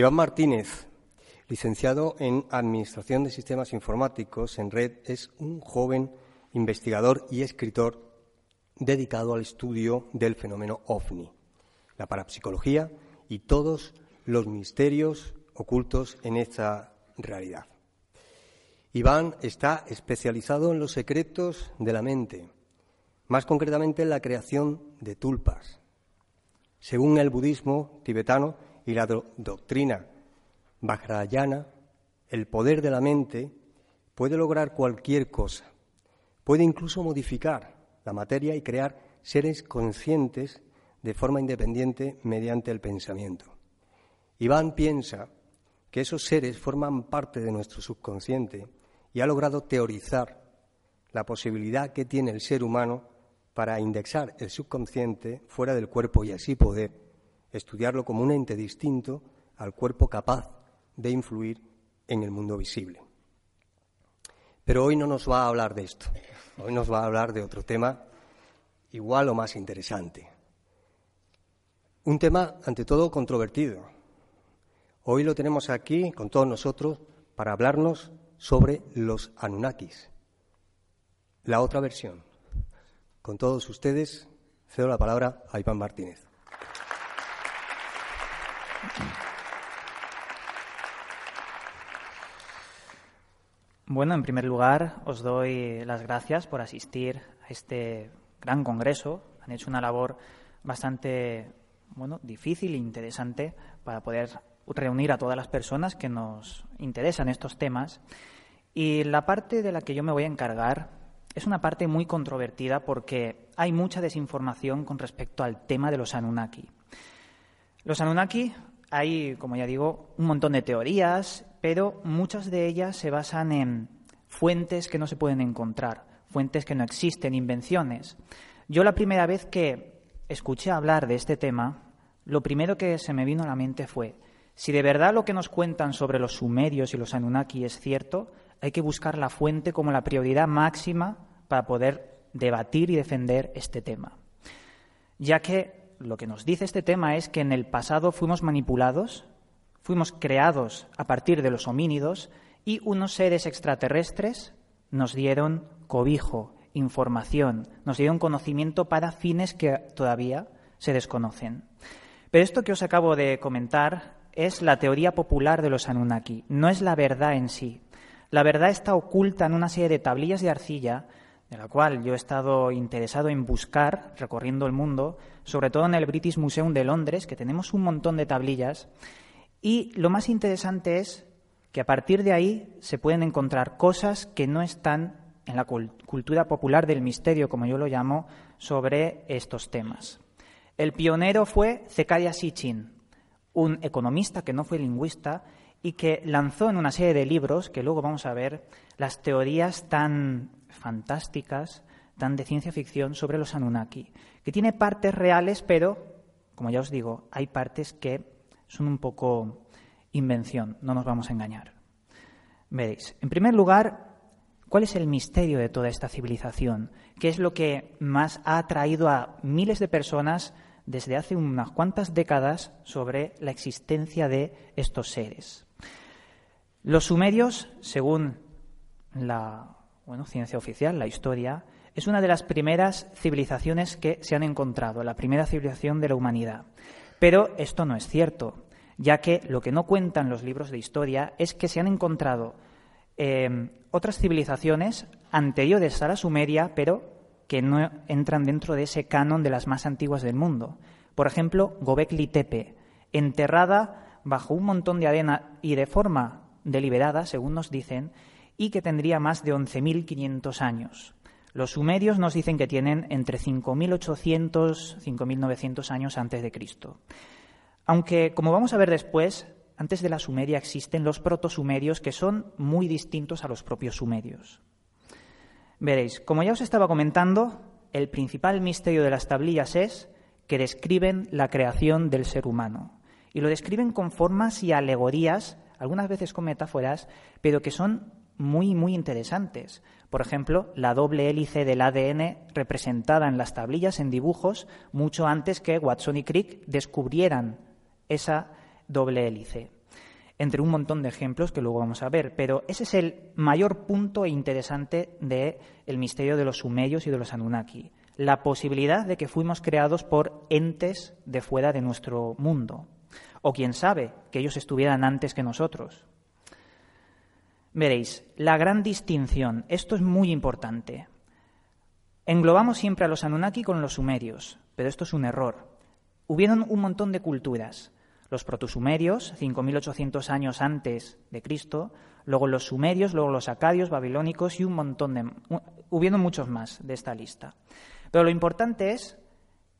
Iván Martínez, licenciado en Administración de Sistemas Informáticos en Red, es un joven investigador y escritor dedicado al estudio del fenómeno ovni, la parapsicología y todos los misterios ocultos en esta realidad. Iván está especializado en los secretos de la mente, más concretamente en la creación de tulpas. Según el budismo tibetano, y la doctrina Vajrayana, el poder de la mente puede lograr cualquier cosa, puede incluso modificar la materia y crear seres conscientes de forma independiente mediante el pensamiento. Iván piensa que esos seres forman parte de nuestro subconsciente y ha logrado teorizar la posibilidad que tiene el ser humano para indexar el subconsciente fuera del cuerpo y así poder estudiarlo como un ente distinto al cuerpo capaz de influir en el mundo visible. Pero hoy no nos va a hablar de esto, hoy nos va a hablar de otro tema igual o más interesante. Un tema, ante todo, controvertido. Hoy lo tenemos aquí con todos nosotros para hablarnos sobre los Anunnakis, la otra versión. Con todos ustedes, cedo la palabra a Iván Martínez. Bueno, en primer lugar, os doy las gracias por asistir a este gran congreso. Han hecho una labor bastante bueno, difícil e interesante para poder reunir a todas las personas que nos interesan estos temas. Y la parte de la que yo me voy a encargar es una parte muy controvertida porque hay mucha desinformación con respecto al tema de los Anunnaki. Los Anunnaki hay, como ya digo, un montón de teorías, pero muchas de ellas se basan en fuentes que no se pueden encontrar, fuentes que no existen, invenciones. Yo la primera vez que escuché hablar de este tema, lo primero que se me vino a la mente fue, si de verdad lo que nos cuentan sobre los sumerios y los Anunnaki es cierto, hay que buscar la fuente como la prioridad máxima para poder debatir y defender este tema. Ya que lo que nos dice este tema es que en el pasado fuimos manipulados, fuimos creados a partir de los homínidos y unos seres extraterrestres nos dieron cobijo, información, nos dieron conocimiento para fines que todavía se desconocen. Pero esto que os acabo de comentar es la teoría popular de los Anunnaki, no es la verdad en sí. La verdad está oculta en una serie de tablillas de arcilla de la cual yo he estado interesado en buscar recorriendo el mundo, sobre todo en el British Museum de Londres, que tenemos un montón de tablillas, y lo más interesante es que a partir de ahí se pueden encontrar cosas que no están en la cultura popular del misterio, como yo lo llamo, sobre estos temas. El pionero fue Zecharia Sitchin, un economista que no fue lingüista y que lanzó en una serie de libros, que luego vamos a ver, las teorías tan fantásticas, tan de ciencia ficción sobre los Anunnaki, que tiene partes reales, pero, como ya os digo, hay partes que son un poco invención, no nos vamos a engañar. Veréis, en primer lugar, ¿cuál es el misterio de toda esta civilización? ¿Qué es lo que más ha atraído a miles de personas desde hace unas cuantas décadas sobre la existencia de estos seres? Los sumerios, según la bueno, ciencia oficial, la historia, es una de las primeras civilizaciones que se han encontrado, la primera civilización de la humanidad. Pero esto no es cierto, ya que lo que no cuentan los libros de historia es que se han encontrado eh, otras civilizaciones anteriores a la Sumeria, pero que no entran dentro de ese canon de las más antiguas del mundo. Por ejemplo, Gobekli Tepe, enterrada bajo un montón de arena y de forma deliberada, según nos dicen, y que tendría más de 11.500 años. Los sumerios nos dicen que tienen entre 5.800 y 5.900 años antes de Cristo. Aunque, como vamos a ver después, antes de la Sumeria existen los protosumerios que son muy distintos a los propios sumerios. Veréis, como ya os estaba comentando, el principal misterio de las tablillas es que describen la creación del ser humano. Y lo describen con formas y alegorías, algunas veces con metáforas, pero que son muy, muy interesantes. Por ejemplo, la doble hélice del ADN representada en las tablillas, en dibujos, mucho antes que Watson y Crick descubrieran esa doble hélice. Entre un montón de ejemplos que luego vamos a ver, pero ese es el mayor punto interesante del el misterio de los sumerios y de los Anunnaki, la posibilidad de que fuimos creados por entes de fuera de nuestro mundo, o quién sabe, que ellos estuvieran antes que nosotros. Veréis, la gran distinción, esto es muy importante. Englobamos siempre a los Anunnaki con los sumerios, pero esto es un error. Hubieron un montón de culturas. Los protosumerios, 5.800 años antes de Cristo, luego los sumerios, luego los acadios, babilónicos y un montón de... Hubieron muchos más de esta lista. Pero lo importante es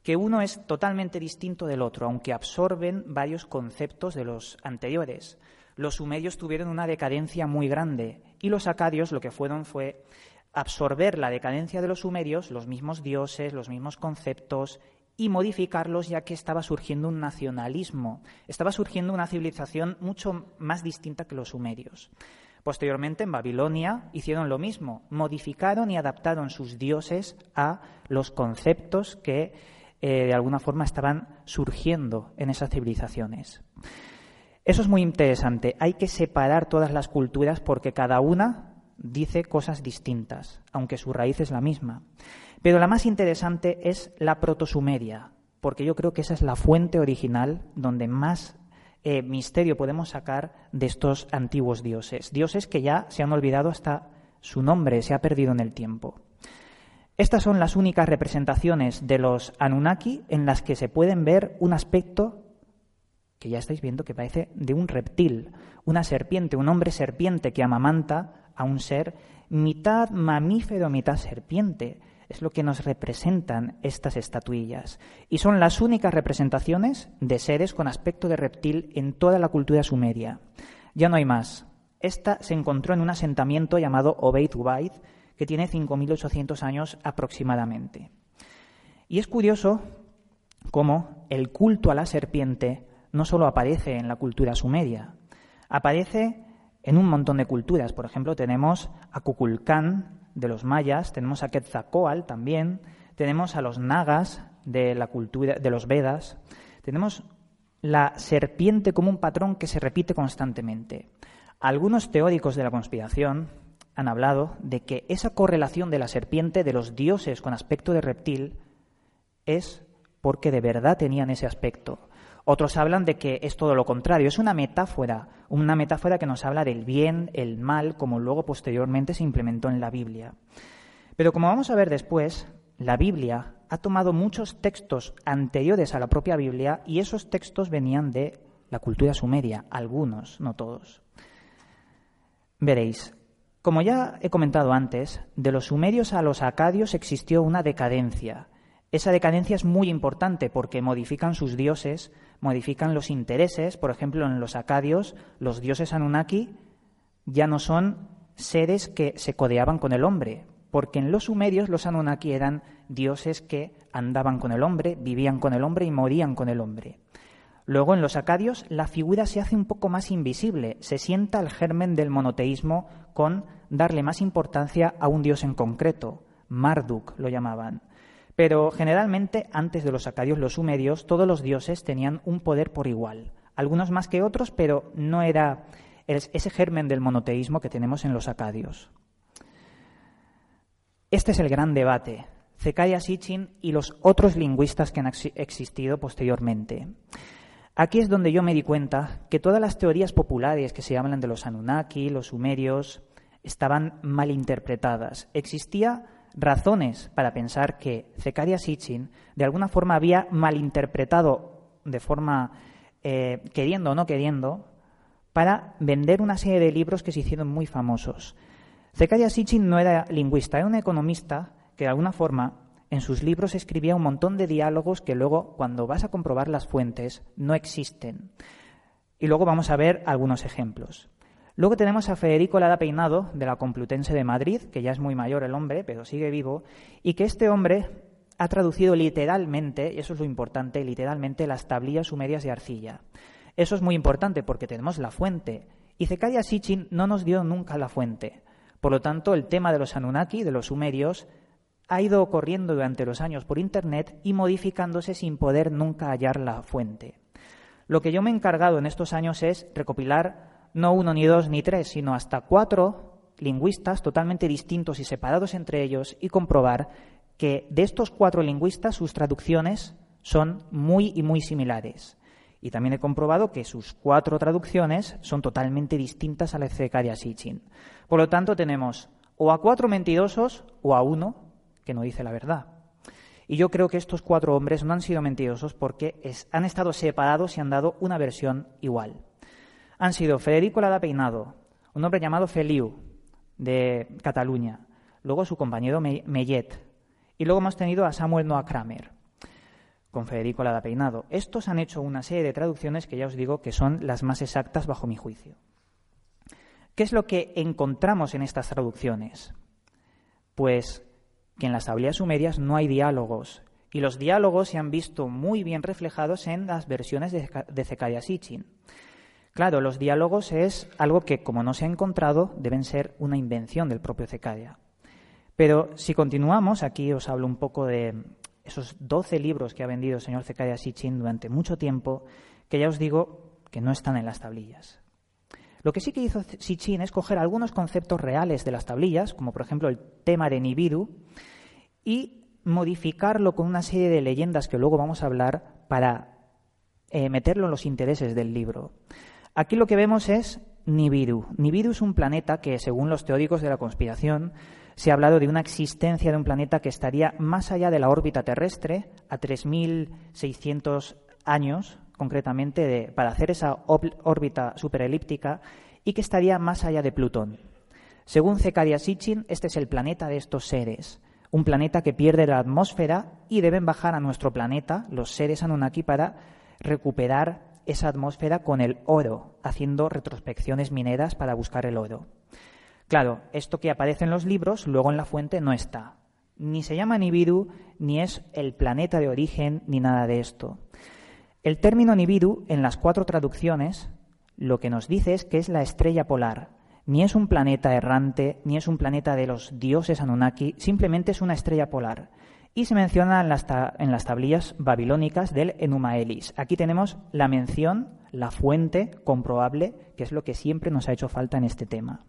que uno es totalmente distinto del otro, aunque absorben varios conceptos de los anteriores los sumerios tuvieron una decadencia muy grande y los acadios lo que fueron fue absorber la decadencia de los sumerios, los mismos dioses, los mismos conceptos, y modificarlos ya que estaba surgiendo un nacionalismo, estaba surgiendo una civilización mucho más distinta que los sumerios. Posteriormente, en Babilonia hicieron lo mismo, modificaron y adaptaron sus dioses a los conceptos que eh, de alguna forma estaban surgiendo en esas civilizaciones. Eso es muy interesante. Hay que separar todas las culturas porque cada una dice cosas distintas, aunque su raíz es la misma. Pero la más interesante es la protosumeria, porque yo creo que esa es la fuente original donde más eh, misterio podemos sacar de estos antiguos dioses, dioses que ya se han olvidado hasta su nombre, se ha perdido en el tiempo. Estas son las únicas representaciones de los Anunnaki en las que se pueden ver un aspecto que ya estáis viendo que parece de un reptil, una serpiente, un hombre serpiente que amamanta a un ser mitad mamífero, mitad serpiente. Es lo que nos representan estas estatuillas. Y son las únicas representaciones de seres con aspecto de reptil en toda la cultura sumeria. Ya no hay más. Esta se encontró en un asentamiento llamado Obeid Ubaid, que tiene 5.800 años aproximadamente. Y es curioso cómo el culto a la serpiente no solo aparece en la cultura sumeria, aparece en un montón de culturas. Por ejemplo, tenemos a Kukulcán de los mayas, tenemos a Quetzalcoatl también, tenemos a los nagas de la cultura de los Vedas, tenemos la serpiente como un patrón que se repite constantemente. Algunos teóricos de la conspiración han hablado de que esa correlación de la serpiente de los dioses con aspecto de reptil es porque de verdad tenían ese aspecto. Otros hablan de que es todo lo contrario, es una metáfora, una metáfora que nos habla del bien, el mal, como luego posteriormente se implementó en la Biblia. Pero como vamos a ver después, la Biblia ha tomado muchos textos anteriores a la propia Biblia y esos textos venían de la cultura sumeria, algunos, no todos. Veréis, como ya he comentado antes, de los sumerios a los acadios existió una decadencia. Esa decadencia es muy importante porque modifican sus dioses, modifican los intereses. Por ejemplo, en los acadios, los dioses Anunnaki ya no son seres que se codeaban con el hombre, porque en los sumerios los Anunnaki eran dioses que andaban con el hombre, vivían con el hombre y morían con el hombre. Luego, en los acadios, la figura se hace un poco más invisible, se sienta el germen del monoteísmo con darle más importancia a un dios en concreto. Marduk lo llamaban. Pero generalmente, antes de los acadios, los sumerios, todos los dioses tenían un poder por igual. Algunos más que otros, pero no era ese germen del monoteísmo que tenemos en los acadios. Este es el gran debate. Zecharia Sitchin y los otros lingüistas que han existido posteriormente. Aquí es donde yo me di cuenta que todas las teorías populares que se hablan de los Anunnaki, los sumerios, estaban mal interpretadas. Existía razones para pensar que Zecharia Sitchin de alguna forma había malinterpretado de forma eh, queriendo o no queriendo para vender una serie de libros que se hicieron muy famosos. Zecharia Sitchin no era lingüista, era un economista que de alguna forma en sus libros escribía un montón de diálogos que luego, cuando vas a comprobar las fuentes, no existen. Y luego vamos a ver algunos ejemplos. Luego tenemos a Federico Lada Peinado, de la Complutense de Madrid, que ya es muy mayor el hombre, pero sigue vivo, y que este hombre ha traducido literalmente, y eso es lo importante, literalmente las tablillas sumerias de arcilla. Eso es muy importante porque tenemos la fuente, y Zecharia Sitchin no nos dio nunca la fuente. Por lo tanto, el tema de los Anunnaki, de los sumerios, ha ido ocurriendo durante los años por Internet y modificándose sin poder nunca hallar la fuente. Lo que yo me he encargado en estos años es recopilar no uno, ni dos, ni tres, sino hasta cuatro lingüistas totalmente distintos y separados entre ellos y comprobar que de estos cuatro lingüistas sus traducciones son muy y muy similares. Y también he comprobado que sus cuatro traducciones son totalmente distintas a la de Sitchin. Por lo tanto, tenemos o a cuatro mentirosos o a uno que no dice la verdad. Y yo creo que estos cuatro hombres no han sido mentirosos porque han estado separados y han dado una versión igual. Han sido Federico Lada Peinado, un hombre llamado Feliu, de Cataluña, luego su compañero Mellet, y luego hemos tenido a Samuel Noah Kramer con Federico Lada Peinado. Estos han hecho una serie de traducciones que ya os digo que son las más exactas bajo mi juicio. ¿Qué es lo que encontramos en estas traducciones? Pues que en las tablillas sumerias no hay diálogos, y los diálogos se han visto muy bien reflejados en las versiones de, de Sitchin. Claro, los diálogos es algo que, como no se ha encontrado, deben ser una invención del propio Zecaria. Pero si continuamos, aquí os hablo un poco de esos doce libros que ha vendido el señor Zecaria Sitchin durante mucho tiempo, que ya os digo que no están en las tablillas. Lo que sí que hizo Sitchin es coger algunos conceptos reales de las tablillas, como por ejemplo el tema de Nibiru, y modificarlo con una serie de leyendas que luego vamos a hablar para eh, meterlo en los intereses del libro. Aquí lo que vemos es Nibiru. Nibiru es un planeta que, según los teóricos de la conspiración, se ha hablado de una existencia de un planeta que estaría más allá de la órbita terrestre, a 3.600 años concretamente, para hacer esa órbita superelíptica, y que estaría más allá de Plutón. Según Zecharia Sitchin, este es el planeta de estos seres, un planeta que pierde la atmósfera y deben bajar a nuestro planeta, los seres Anunnaki, para recuperar esa atmósfera con el oro, haciendo retrospecciones mineras para buscar el oro. Claro, esto que aparece en los libros, luego en la fuente no está. Ni se llama Nibiru, ni es el planeta de origen, ni nada de esto. El término Nibiru, en las cuatro traducciones, lo que nos dice es que es la estrella polar. Ni es un planeta errante, ni es un planeta de los dioses Anunnaki, simplemente es una estrella polar. Y se menciona en las, tablillas babilónicas del Enuma Elis. Aquí tenemos la mención, la fuente comprobable, que es lo que siempre nos ha hecho falta en este tema.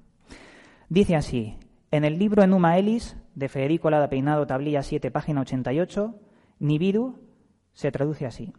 Dice así, en el libro Enuma Elis, de Federico Lada Peinado, tablilla 7, página 88, Nibiru se traduce así.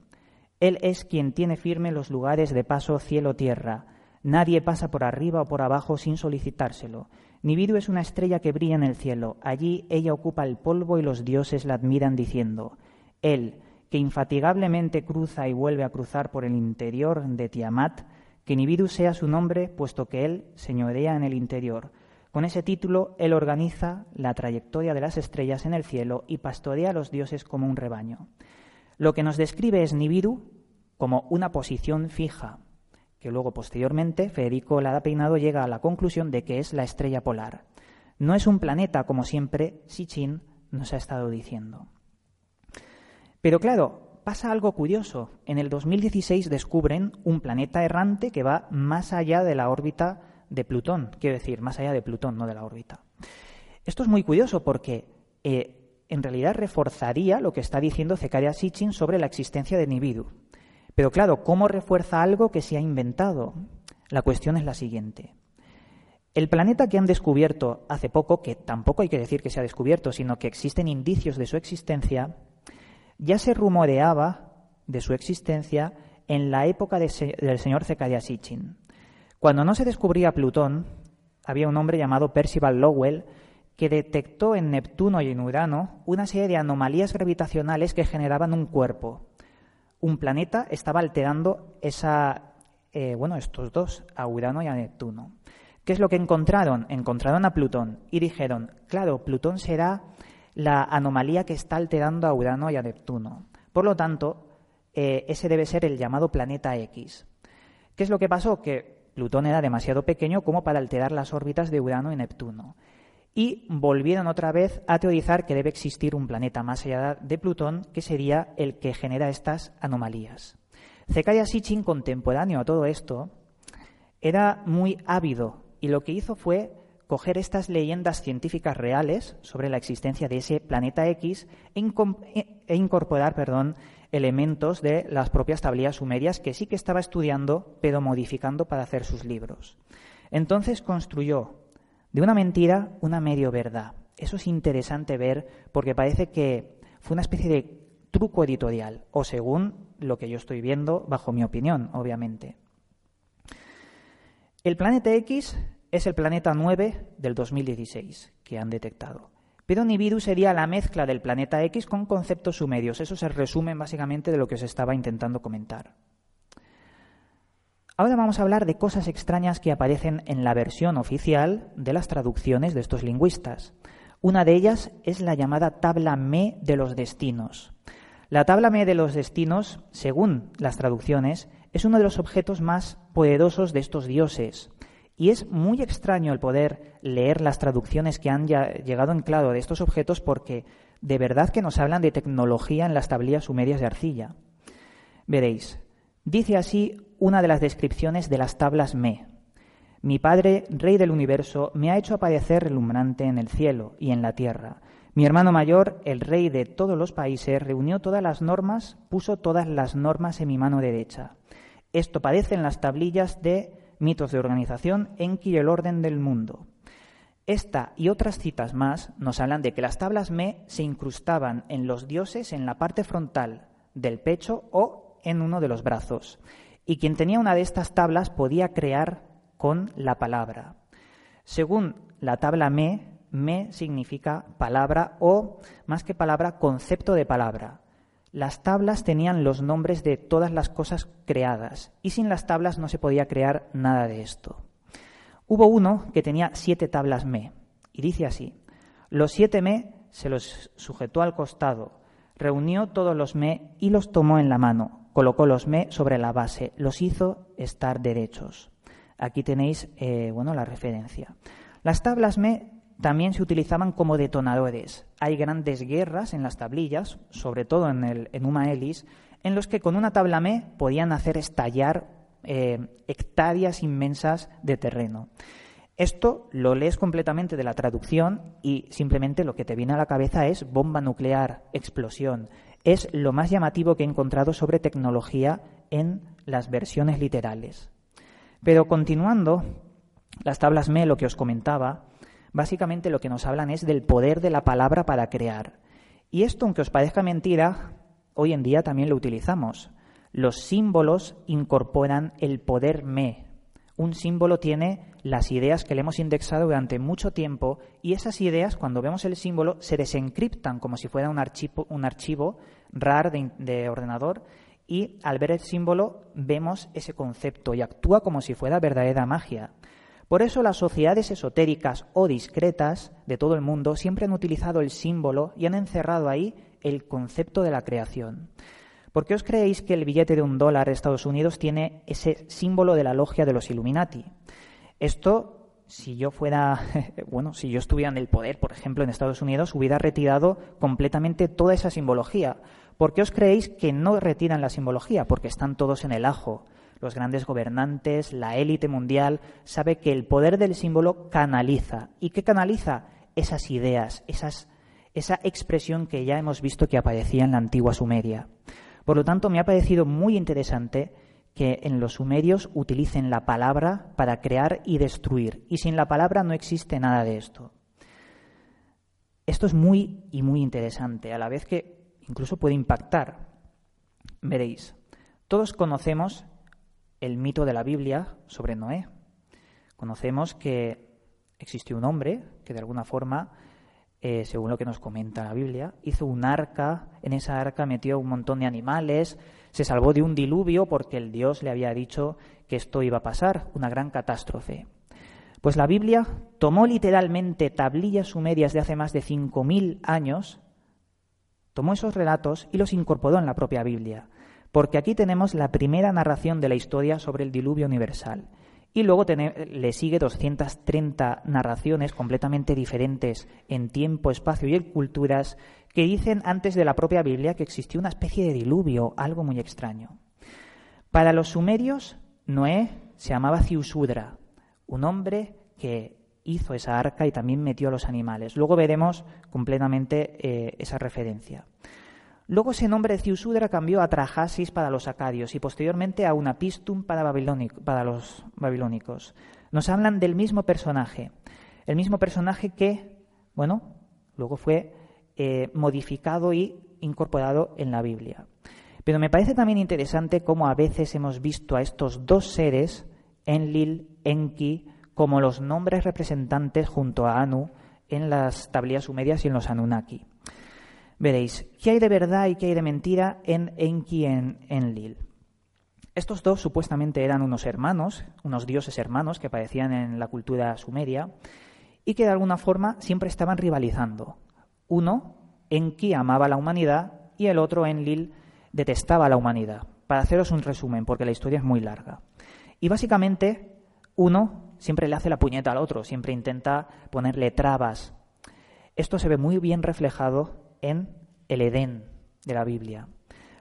Él es quien tiene firme los lugares de paso cielo-tierra. Nadie pasa por arriba o por abajo sin solicitárselo. Nibiru es una estrella que brilla en el cielo. Allí ella ocupa el polvo y los dioses la admiran diciendo, Él, que infatigablemente cruza y vuelve a cruzar por el interior de Tiamat, que Nibiru sea su nombre, puesto que Él señorea en el interior con ese título, él organiza la trayectoria de las estrellas en el cielo y pastorea a los dioses como un rebaño. Lo que nos describe es Nibiru como una posición fija, que luego posteriormente Federico Lada Peinado llega a la conclusión de que es la estrella polar. No es un planeta como siempre Sitchin nos ha estado diciendo. Pero claro, pasa algo curioso. En el 2016 descubren un planeta errante que va más allá de la órbita de Plutón, quiero decir, más allá de Plutón, no de la órbita. Esto es muy curioso porque eh, en realidad reforzaría lo que está diciendo Zecharia Sitchin sobre la existencia de Nibiru. Pero claro, ¿cómo refuerza algo que se ha inventado? La cuestión es la siguiente. El planeta que han descubierto hace poco, que tampoco hay que decir que se ha descubierto, sino que existen indicios de su existencia, ya se rumoreaba de su existencia en la época del señor Zecaria Sitchin. Cuando no se descubría Plutón, había un hombre llamado Percival Lowell que detectó en Neptuno y en Urano una serie de anomalías gravitacionales que generaban un cuerpo. Un planeta estaba alterando esa, eh, bueno, estos dos, a Urano y a Neptuno. ¿Qué es lo que encontraron? Encontraron a Plutón y dijeron, claro, Plutón será la anomalía que está alterando a Urano y a Neptuno. Por lo tanto, eh, ese debe ser el llamado planeta X. ¿Qué es lo que pasó? Que Plutón era demasiado pequeño como para alterar las órbitas de Urano y Neptuno. Y volvieron otra vez a teorizar que debe existir un planeta más allá de Plutón que sería el que genera estas anomalías. Zecharia Sitchin, contemporáneo a todo esto, era muy ávido y lo que hizo fue coger estas leyendas científicas reales sobre la existencia de ese planeta X e, e incorporar perdón, elementos de las propias tablillas sumerias que sí que estaba estudiando, pero modificando para hacer sus libros. Entonces construyó de una mentira una medio verdad. Eso es interesante ver porque parece que fue una especie de truco editorial, o según lo que yo estoy viendo, bajo mi opinión, obviamente. El planeta X es el planeta 9 del 2016 que han detectado. Pero Nibiru sería la mezcla del planeta X con conceptos sumerios. Eso es el resumen básicamente de lo que os estaba intentando comentar. Ahora vamos a hablar de cosas extrañas que aparecen en la versión oficial de las traducciones de estos lingüistas. Una de ellas es la llamada tabla Me de los destinos. La tabla Me de los destinos, según las traducciones, es uno de los objetos más poderosos de estos dioses. Y es muy extraño el poder leer las traducciones que han llegado en claro de estos objetos porque de verdad que nos hablan de tecnología en las tablillas sumerias de arcilla. Veréis, dice así una de las descripciones de las tablas Me. Mi Padre, Rey del universo, me ha hecho aparecer relumbrante en el cielo y en la tierra. Mi hermano mayor, el Rey de todos los países, reunió todas las normas, puso todas las normas en mi mano derecha. Esto parece en las tablillas de mitos de organización, Enki y el orden del mundo. Esta y otras citas más nos hablan de que las tablas Me se incrustaban en los dioses en la parte frontal del pecho o en uno de los brazos. Y quien tenía una de estas tablas podía crear con la palabra. Según la tabla Me, Me significa palabra o, más que palabra, concepto de palabra. Las tablas tenían los nombres de todas las cosas creadas y sin las tablas no se podía crear nada de esto. Hubo uno que tenía siete tablas me y dice así, los siete me se los sujetó al costado, reunió todos los me y los tomó en la mano, colocó los me sobre la base, los hizo estar derechos. Aquí tenéis eh, bueno, la referencia. Las tablas me también se utilizaban como detonadores. Hay grandes guerras en las tablillas, sobre todo en, el, en Uma en los que con una tabla me podían hacer estallar eh, hectáreas inmensas de terreno. Esto lo lees completamente de la traducción y simplemente lo que te viene a la cabeza es bomba nuclear, explosión. Es lo más llamativo que he encontrado sobre tecnología en las versiones literales. Pero continuando, las tablas me, lo que os comentaba, básicamente lo que nos hablan es del poder de la palabra para crear. Y esto, aunque os parezca mentira, hoy en día también lo utilizamos. Los símbolos incorporan el poder me. Un símbolo tiene las ideas que le hemos indexado durante mucho tiempo y esas ideas, cuando vemos el símbolo, se desencriptan como si fuera un archivo, un archivo RAR de ordenador y al ver el símbolo vemos ese concepto y actúa como si fuera verdadera magia. Por eso las sociedades esotéricas o discretas de todo el mundo siempre han utilizado el símbolo y han encerrado ahí el concepto de la creación. ¿Por qué os creéis que el billete de un dólar de Estados Unidos tiene ese símbolo de la logia de los Illuminati? Esto, si yo fuera, bueno, si yo estuviera en el poder, por ejemplo, en Estados Unidos, hubiera retirado completamente toda esa simbología. ¿Por qué os creéis que no retiran la simbología? Porque están todos en el ajo los grandes gobernantes, la élite mundial, sabe que el poder del símbolo canaliza. ¿Y qué canaliza? Esas ideas, esas, esa expresión que ya hemos visto que aparecía en la antigua Sumeria. Por lo tanto, me ha parecido muy interesante que en los sumerios utilicen la palabra para crear y destruir. Y sin la palabra no existe nada de esto. Esto es muy y muy interesante, a la vez que incluso puede impactar. Veréis, todos conocemos el mito de la Biblia sobre Noé. Conocemos que existió un hombre que de alguna forma, eh, según lo que nos comenta la Biblia, hizo un arca, en esa arca metió un montón de animales, se salvó de un diluvio porque el Dios le había dicho que esto iba a pasar, una gran catástrofe. Pues la Biblia tomó literalmente tablillas sumerias de hace más de 5.000 años, tomó esos relatos y los incorporó en la propia Biblia, porque aquí tenemos la primera narración de la historia sobre el diluvio universal. Y luego le sigue 230 narraciones completamente diferentes en tiempo, espacio y en culturas que dicen antes de la propia Biblia que existió una especie de diluvio, algo muy extraño. Para los sumerios, Noé se llamaba Ciusudra, un hombre que hizo esa arca y también metió a los animales. Luego veremos completamente eh, esa referencia. Luego ese nombre de Ciusudra cambió a Trajasis para los acadios y posteriormente a Unapistum para, para los babilónicos. Nos hablan del mismo personaje, el mismo personaje que, bueno, luego fue eh, modificado y incorporado en la Biblia. Pero me parece también interesante cómo a veces hemos visto a estos dos seres, Enlil, Enki, como los nombres representantes junto a Anu en las tablillas sumerias y en los Anunnaki. Veréis, ¿qué hay de verdad y qué hay de mentira en Enki y en Enlil? Estos dos supuestamente eran unos hermanos, unos dioses hermanos que aparecían en la cultura sumeria y que de alguna forma siempre estaban rivalizando. Uno, Enki, amaba a la humanidad y el otro, Enlil, detestaba a la humanidad. Para haceros un resumen, porque la historia es muy larga. Y básicamente, uno siempre le hace la puñeta al otro, siempre intenta ponerle trabas. Esto se ve muy bien reflejado en el Edén de la Biblia.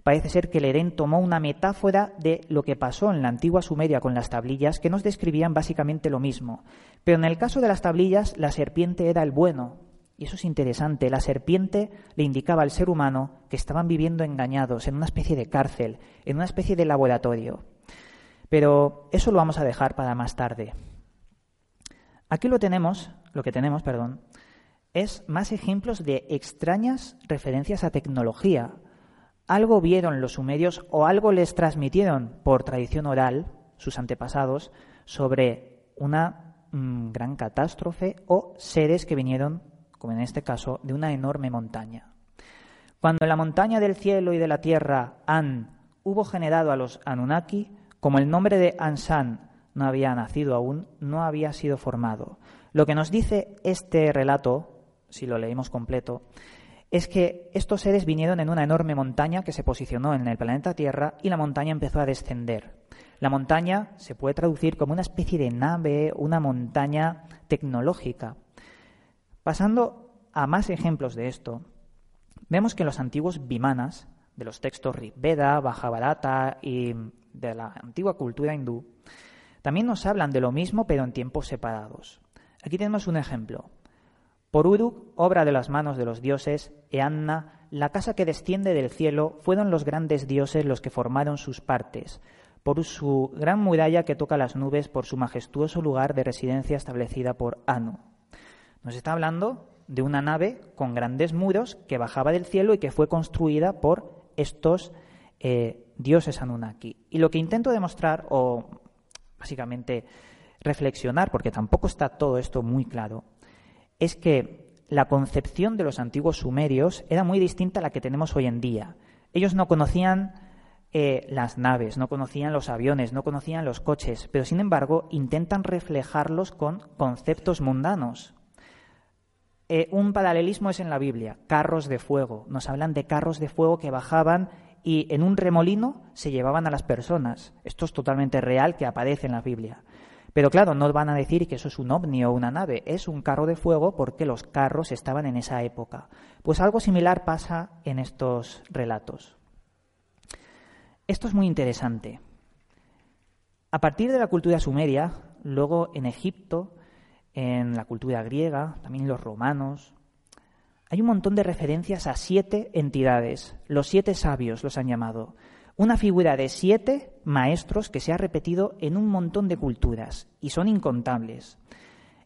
Parece ser que el Edén tomó una metáfora de lo que pasó en la antigua Sumeria con las tablillas, que nos describían básicamente lo mismo. Pero en el caso de las tablillas, la serpiente era el bueno. Y eso es interesante. La serpiente le indicaba al ser humano que estaban viviendo engañados en una especie de cárcel, en una especie de laboratorio. Pero eso lo vamos a dejar para más tarde. Aquí lo tenemos, lo que tenemos, perdón, es más ejemplos de extrañas referencias a tecnología. Algo vieron los sumerios o algo les transmitieron por tradición oral sus antepasados sobre una mm, gran catástrofe o seres que vinieron, como en este caso, de una enorme montaña. Cuando la montaña del cielo y de la tierra An hubo generado a los Anunnaki, como el nombre de Ansan no había nacido aún, no había sido formado. Lo que nos dice este relato si lo leemos completo, es que estos seres vinieron en una enorme montaña que se posicionó en el planeta Tierra y la montaña empezó a descender. La montaña se puede traducir como una especie de nave, una montaña tecnológica. Pasando a más ejemplos de esto, vemos que los antiguos vimanas, de los textos Rigveda, Bhajavarata y de la antigua cultura hindú, también nos hablan de lo mismo pero en tiempos separados. Aquí tenemos un ejemplo. Por Uruk, obra de las manos de los dioses, Eanna, la casa que desciende del cielo, fueron los grandes dioses los que formaron sus partes, por su gran muralla que toca las nubes, por su majestuoso lugar de residencia establecida por Anu. Nos está hablando de una nave con grandes muros que bajaba del cielo y que fue construida por estos eh, dioses Anunnaki. Y lo que intento demostrar, o básicamente reflexionar, porque tampoco está todo esto muy claro, es que la concepción de los antiguos sumerios era muy distinta a la que tenemos hoy en día. Ellos no conocían eh, las naves, no conocían los aviones, no conocían los coches, pero sin embargo intentan reflejarlos con conceptos mundanos. Eh, un paralelismo es en la Biblia, carros de fuego. Nos hablan de carros de fuego que bajaban y en un remolino se llevaban a las personas. Esto es totalmente real que aparece en la Biblia. Pero claro, no van a decir que eso es un ovni o una nave, es un carro de fuego porque los carros estaban en esa época. Pues algo similar pasa en estos relatos. Esto es muy interesante. A partir de la cultura sumeria, luego en Egipto, en la cultura griega, también los romanos, hay un montón de referencias a siete entidades. Los siete sabios los han llamado. Una figura de siete maestros que se ha repetido en un montón de culturas y son incontables.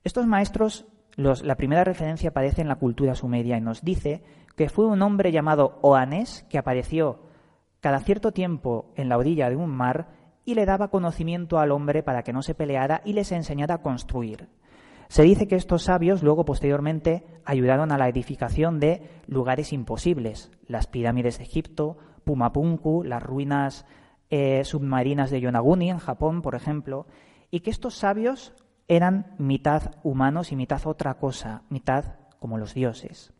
Estos maestros, la primera referencia aparece en la cultura sumeria y nos dice que fue un hombre llamado Oanés que apareció cada cierto tiempo en la orilla de un mar y le daba conocimiento al hombre para que no se peleara y les enseñara a construir. Se dice que estos sabios luego posteriormente ayudaron a la edificación de lugares imposibles, las pirámides de Egipto, Pumapunku, las ruinas eh, submarinas de Yonaguni en Japón, por ejemplo, y que estos sabios eran mitad humanos y mitad otra cosa, mitad como los dioses.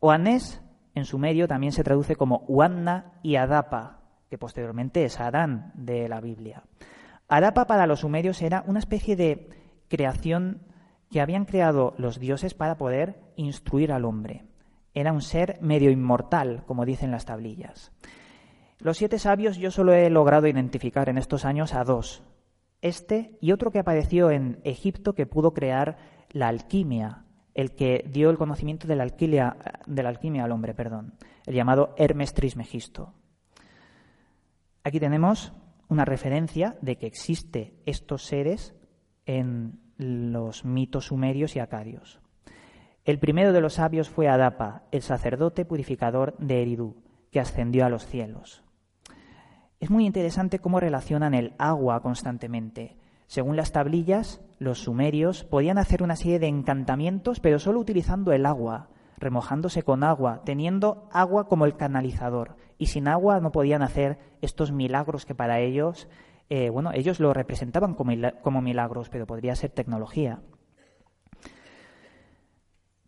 Oanés, en su medio, también se traduce como Uanna y Adapa, que posteriormente es Adán de la Biblia. Adapa para los sumerios era una especie de creación que habían creado los dioses para poder instruir al hombre. Era un ser medio inmortal, como dicen las tablillas. Los siete sabios yo solo he logrado identificar en estos años a dos. Este y otro que apareció en Egipto que pudo crear la alquimia, el que dio el conocimiento de la alquimia, de la alquimia al hombre, perdón, el llamado Hermes Trismegisto. Aquí tenemos una referencia de que existe estos seres en los mitos sumerios y acadios. El primero de los sabios fue Adapa, el sacerdote purificador de Eridú, que ascendió a los cielos. Es muy interesante cómo relacionan el agua constantemente. Según las tablillas, los sumerios podían hacer una serie de encantamientos, pero solo utilizando el agua, remojándose con agua, teniendo agua como el canalizador. Y sin agua no podían hacer estos milagros que para ellos, eh, bueno, ellos lo representaban como, como milagros, pero podría ser tecnología.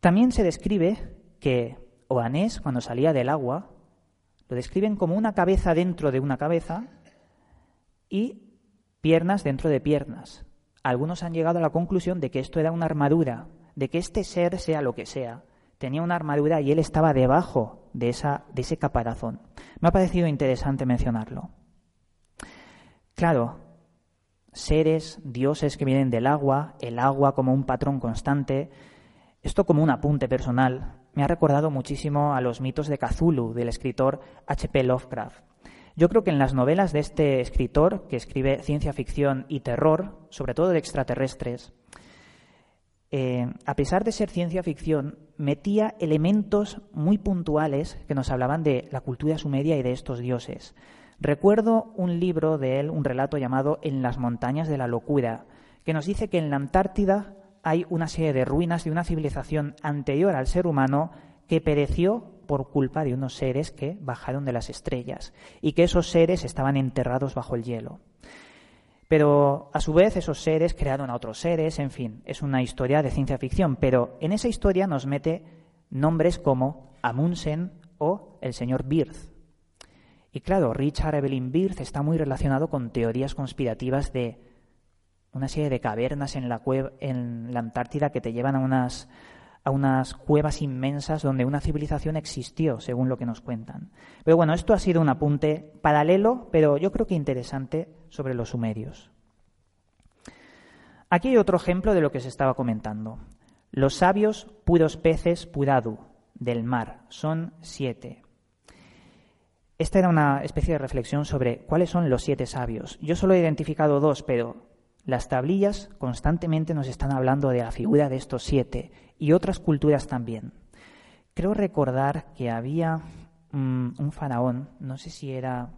También se describe que Oanés, cuando salía del agua, lo describen como una cabeza dentro de una cabeza y piernas dentro de piernas. Algunos han llegado a la conclusión de que esto era una armadura, de que este ser, sea lo que sea, tenía una armadura y él estaba debajo de, esa, de ese caparazón. Me ha parecido interesante mencionarlo. Claro, seres, dioses que vienen del agua, el agua como un patrón constante, esto como un apunte personal me ha recordado muchísimo a los mitos de Cthulhu del escritor H.P. Lovecraft. Yo creo que en las novelas de este escritor, que escribe ciencia ficción y terror, sobre todo de extraterrestres, eh, a pesar de ser ciencia ficción, metía elementos muy puntuales que nos hablaban de la cultura sumeria y de estos dioses. Recuerdo un libro de él, un relato llamado En las montañas de la locura, que nos dice que en la Antártida hay una serie de ruinas de una civilización anterior al ser humano que pereció por culpa de unos seres que bajaron de las estrellas y que esos seres estaban enterrados bajo el hielo. Pero a su vez esos seres crearon a otros seres, en fin, es una historia de ciencia ficción, pero en esa historia nos mete nombres como Amundsen o el señor Birth. Y claro, Richard Evelyn Birth está muy relacionado con teorías conspirativas de una serie de cavernas en la, Antártida que te llevan a unas, a unas cuevas inmensas donde una civilización existió, según lo que nos cuentan. Pero bueno, esto ha sido un apunte paralelo, pero yo creo que interesante sobre los sumerios. Aquí hay otro ejemplo de lo que se estaba comentando. Los sabios puros peces puradu del mar son siete. Esta era una especie de reflexión sobre cuáles son los siete sabios. Yo solo he identificado dos, pero las tablillas constantemente nos están hablando de la figura de estos siete y otras culturas también. Creo recordar que había mm, un faraón, no sé si era,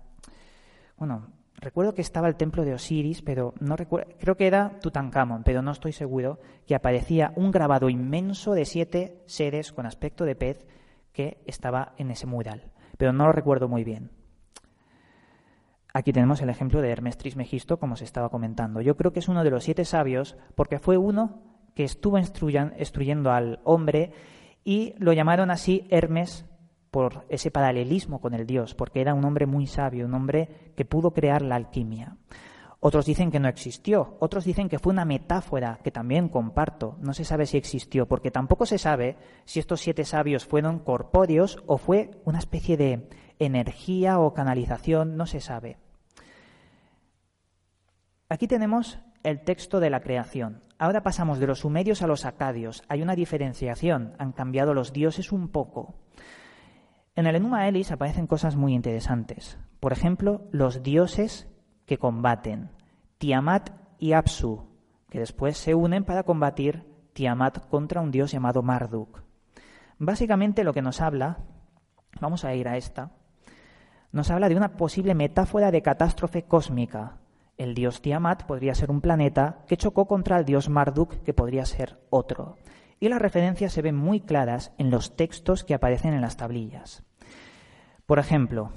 bueno, recuerdo que estaba el templo de Osiris, pero no recuerdo, creo que era Tutankamón, pero no estoy seguro, que aparecía un grabado inmenso de siete seres con aspecto de pez que estaba en ese mural, pero no lo recuerdo muy bien. Aquí tenemos el ejemplo de Hermes Trismegisto, como se estaba comentando. Yo creo que es uno de los siete sabios porque fue uno que estuvo instruyendo al hombre y lo llamaron así Hermes por ese paralelismo con el dios, porque era un hombre muy sabio, un hombre que pudo crear la alquimia. Otros dicen que no existió, otros dicen que fue una metáfora, que también comparto. No se sabe si existió, porque tampoco se sabe si estos siete sabios fueron corpóreos o fue una especie de energía o canalización, no se sabe. Aquí tenemos el texto de la creación. Ahora pasamos de los sumerios a los acadios. Hay una diferenciación, han cambiado los dioses un poco. En el Enuma Elis aparecen cosas muy interesantes. Por ejemplo, los dioses que combaten, Tiamat y Apsu, que después se unen para combatir Tiamat contra un dios llamado Marduk. Básicamente lo que nos habla, vamos a ir a esta, nos habla de una posible metáfora de catástrofe cósmica. El dios Tiamat podría ser un planeta que chocó contra el dios Marduk, que podría ser otro. Y las referencias se ven muy claras en los textos que aparecen en las tablillas. Por ejemplo,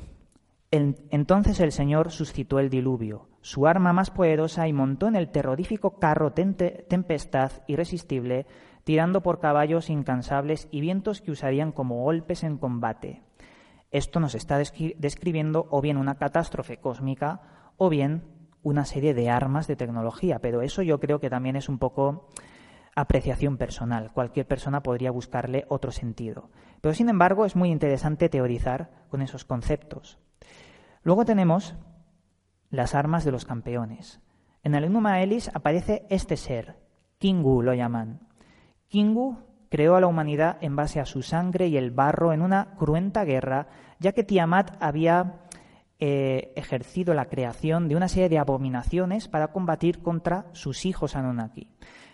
entonces el Señor suscitó el diluvio, su arma más poderosa, y montó en el terrorífico carro tempestad irresistible, tirando por caballos incansables y vientos que usarían como golpes en combate. Esto nos está describiendo o bien una catástrofe cósmica o bien una serie de armas de tecnología, pero eso yo creo que también es un poco apreciación personal. Cualquier persona podría buscarle otro sentido. Pero sin embargo es muy interesante teorizar con esos conceptos. Luego tenemos las armas de los campeones. En el Enuma Elis aparece este ser, Kingu lo llaman. Kingu creó a la humanidad en base a su sangre y el barro en una cruenta guerra, ya que Tiamat había eh, ejercido la creación de una serie de abominaciones para combatir contra sus hijos Anunnaki.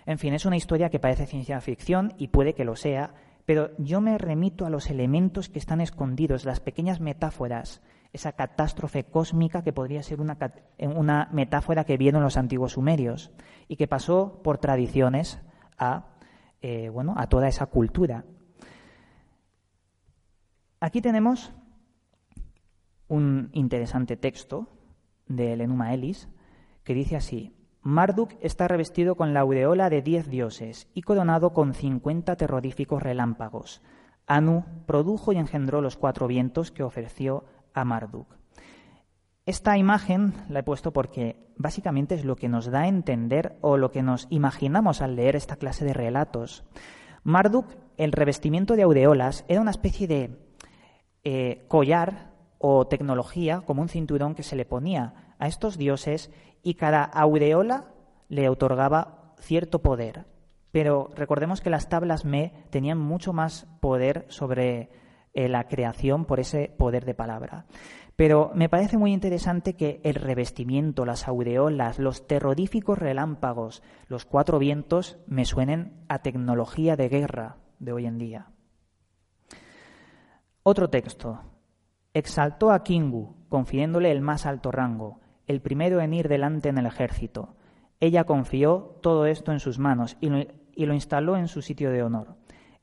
En fin, es una historia que parece ciencia ficción y puede que lo sea, pero yo me remito a los elementos que están escondidos, las pequeñas metáforas, esa catástrofe cósmica que podría ser una, una metáfora que vieron los antiguos sumerios y que pasó por tradiciones a, eh, bueno, a toda esa cultura. Aquí tenemos un interesante texto del Enuma Elis que dice así: Marduk está revestido con la aureola de diez dioses y coronado con cincuenta terroríficos relámpagos. Anu produjo y engendró los cuatro vientos que ofreció a Marduk. Esta imagen la he puesto porque básicamente es lo que nos da a entender o lo que nos imaginamos al leer esta clase de relatos. Marduk, el revestimiento de aureolas, era una especie de eh, collar o tecnología, como un cinturón que se le ponía a estos dioses y cada aureola le otorgaba cierto poder. Pero recordemos que las tablas Me tenían mucho más poder sobre eh, la creación por ese poder de palabra. Pero me parece muy interesante que el revestimiento, las aureolas, los terroríficos relámpagos, los cuatro vientos me suenen a tecnología de guerra de hoy en día. Otro texto. Exaltó a Kingu, confiéndole el más alto rango, el primero en ir delante en el ejército. Ella confió todo esto en sus manos y lo instaló en su sitio de honor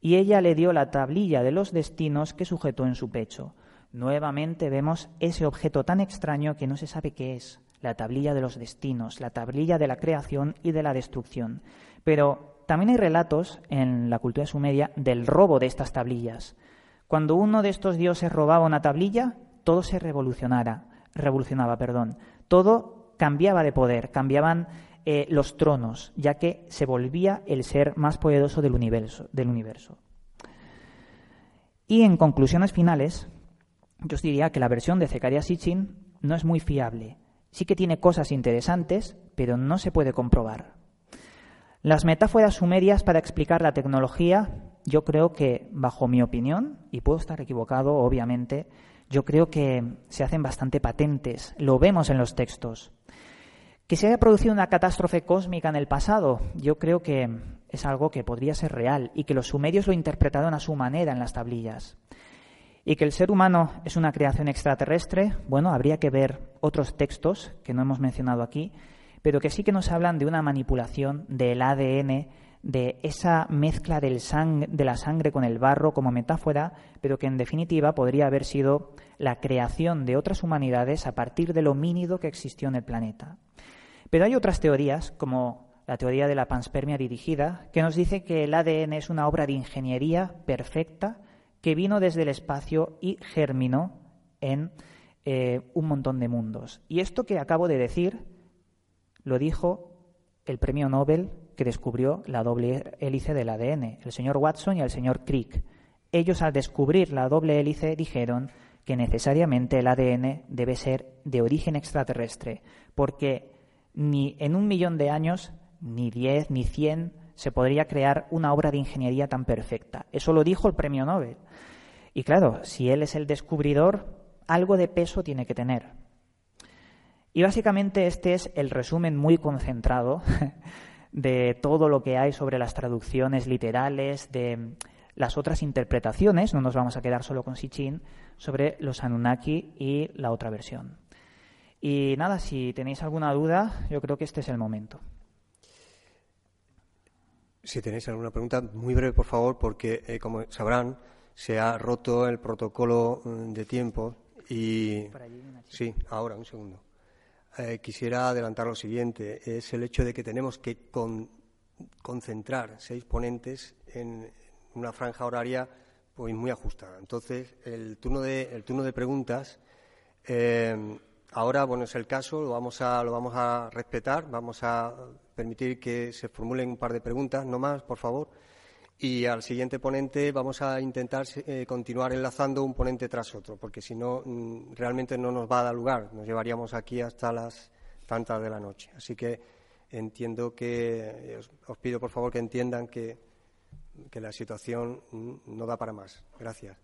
y ella le dio la tablilla de los destinos que sujetó en su pecho. Nuevamente vemos ese objeto tan extraño que no se sabe qué es, la tablilla de los destinos, la tablilla de la creación y de la destrucción. Pero también hay relatos en la cultura sumeria del robo de estas tablillas. Cuando uno de estos dioses robaba una tablilla, todo se revolucionara, revolucionaba, perdón. Todo cambiaba de poder, cambiaban eh, los tronos, ya que se volvía el ser más poderoso del universo, del universo. Y en conclusiones finales, yo os diría que la versión de Zecaria Sitchin no es muy fiable. Sí que tiene cosas interesantes, pero no se puede comprobar. Las metáforas sumerias para explicar la tecnología, yo creo que, bajo mi opinión, y puedo estar equivocado, obviamente, yo creo que se hacen bastante patentes. Lo vemos en los textos. Que se haya producido una catástrofe cósmica en el pasado, yo creo que es algo que podría ser real y que los sumerios lo interpretaron a su manera en las tablillas. Y que el ser humano es una creación extraterrestre, bueno, habría que ver otros textos que no hemos mencionado aquí, pero que sí que nos hablan de una manipulación del ADN, de esa mezcla del de la sangre con el barro como metáfora, pero que en definitiva podría haber sido la creación de otras humanidades a partir de lo mínido que existió en el planeta. Pero hay otras teorías, como la teoría de la panspermia dirigida, que nos dice que el ADN es una obra de ingeniería perfecta que vino desde el espacio y germinó en eh, un montón de mundos. Y esto que acabo de decir lo dijo el premio Nobel que descubrió la doble hélice del ADN, el señor Watson y el señor Crick. Ellos al descubrir la doble hélice dijeron que necesariamente el ADN debe ser de origen extraterrestre, porque ni en un millón de años, ni diez, ni cien, se podría crear una obra de ingeniería tan perfecta. Eso lo dijo el premio Nobel. Y claro, si él es el descubridor, algo de peso tiene que tener. Y básicamente este es el resumen muy concentrado de todo lo que hay sobre las traducciones literales, de las otras interpretaciones, no nos vamos a quedar solo con Sichin, sobre los Anunnaki y la otra versión. Y nada, si tenéis alguna duda, yo creo que este es el momento. Si tenéis alguna pregunta, muy breve, por favor, porque, eh, como sabrán, se ha roto el protocolo mm, de tiempo y... Sí, ahora, un segundo. Eh, quisiera adelantar lo siguiente. Es el hecho de que tenemos que concentrar seis ponentes en una franja horaria pues, muy ajustada. Entonces, el turno de, el turno de preguntas... Eh, ahora, bueno, es el caso, lo vamos a, lo vamos a respetar, vamos a permitir que se formulen un par de preguntas, no más, por favor. Y al siguiente ponente vamos a intentar eh, continuar enlazando un ponente tras otro, porque si no, mm, realmente no nos va a dar lugar. Nos llevaríamos aquí hasta las tantas de la noche. Así que entiendo que, eh, os, pido por favor que entiendan que, que la situación mm, no da para más. Gracias.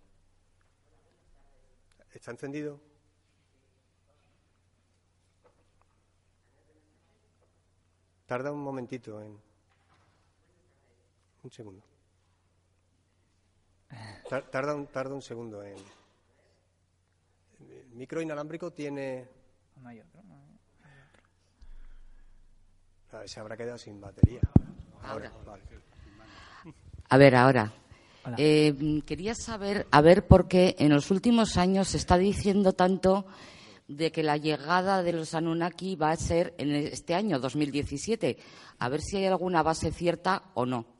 ¿Está encendido? Tarda un momentito en. Un segundo. Tarda un, tarda un segundo en. El micro inalámbrico tiene. No hay otro. A ver, se habrá quedado sin batería. Ahora. A ver, ahora. Eh, quería saber, a ver, por qué en los últimos años se está diciendo tanto de que la llegada de los Anunnaki va a ser en este año, 2017. A ver si hay alguna base cierta o no.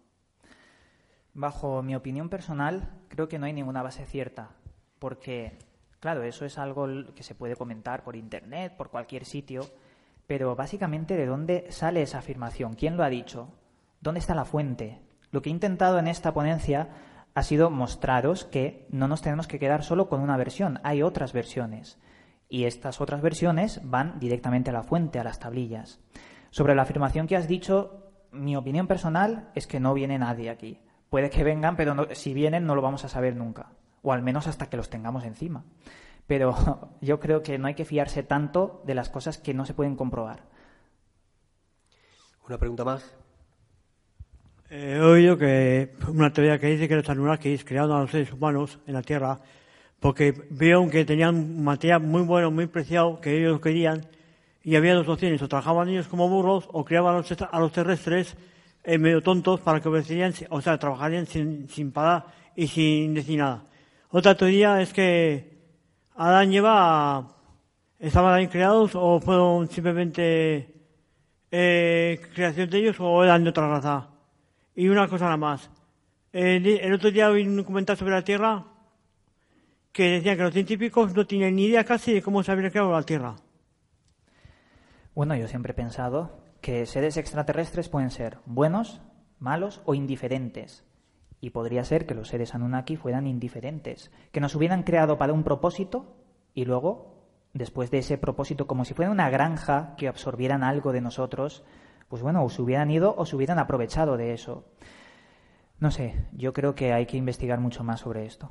Bajo mi opinión personal, creo que no hay ninguna base cierta, porque, claro, eso es algo que se puede comentar por Internet, por cualquier sitio, pero básicamente, ¿de dónde sale esa afirmación? ¿Quién lo ha dicho? ¿Dónde está la fuente? Lo que he intentado en esta ponencia ha sido mostraros que no nos tenemos que quedar solo con una versión, hay otras versiones. Y estas otras versiones van directamente a la fuente, a las tablillas. Sobre la afirmación que has dicho, mi opinión personal es que no viene nadie aquí. Puede que vengan, pero si vienen no lo vamos a saber nunca. O al menos hasta que los tengamos encima. Pero yo creo que no hay que fiarse tanto de las cosas que no se pueden comprobar. ¿Una pregunta más? he oído que una teoría que dice que los Anunnakis crearon a los seres humanos en la Tierra porque vieron que tenían material muy bueno, muy preciado, que ellos querían, y había dos opciones, o trabajaban ellos como burros, o criaban a los, terrestres eh, medio tontos para que obedecieran, o sea, trabajarían sin, sin parar y sin decir nada. Otra teoría es que Adán lleva, estaban ahí creados o fueron simplemente eh, creación de ellos o eran de otra raza. Y una cosa nada más. el otro día vi un documental sobre la Tierra que decían que los científicos no tienen ni idea casi de cómo se había creado la Tierra. Bueno, yo siempre he pensado que seres extraterrestres pueden ser buenos, malos o indiferentes. Y podría ser que los seres Anunnaki fueran indiferentes, que nos hubieran creado para un propósito y luego, después de ese propósito, como si fuera una granja que absorbieran algo de nosotros, pues bueno, o se hubieran ido o se hubieran aprovechado de eso. No sé, yo creo que hay que investigar mucho más sobre esto.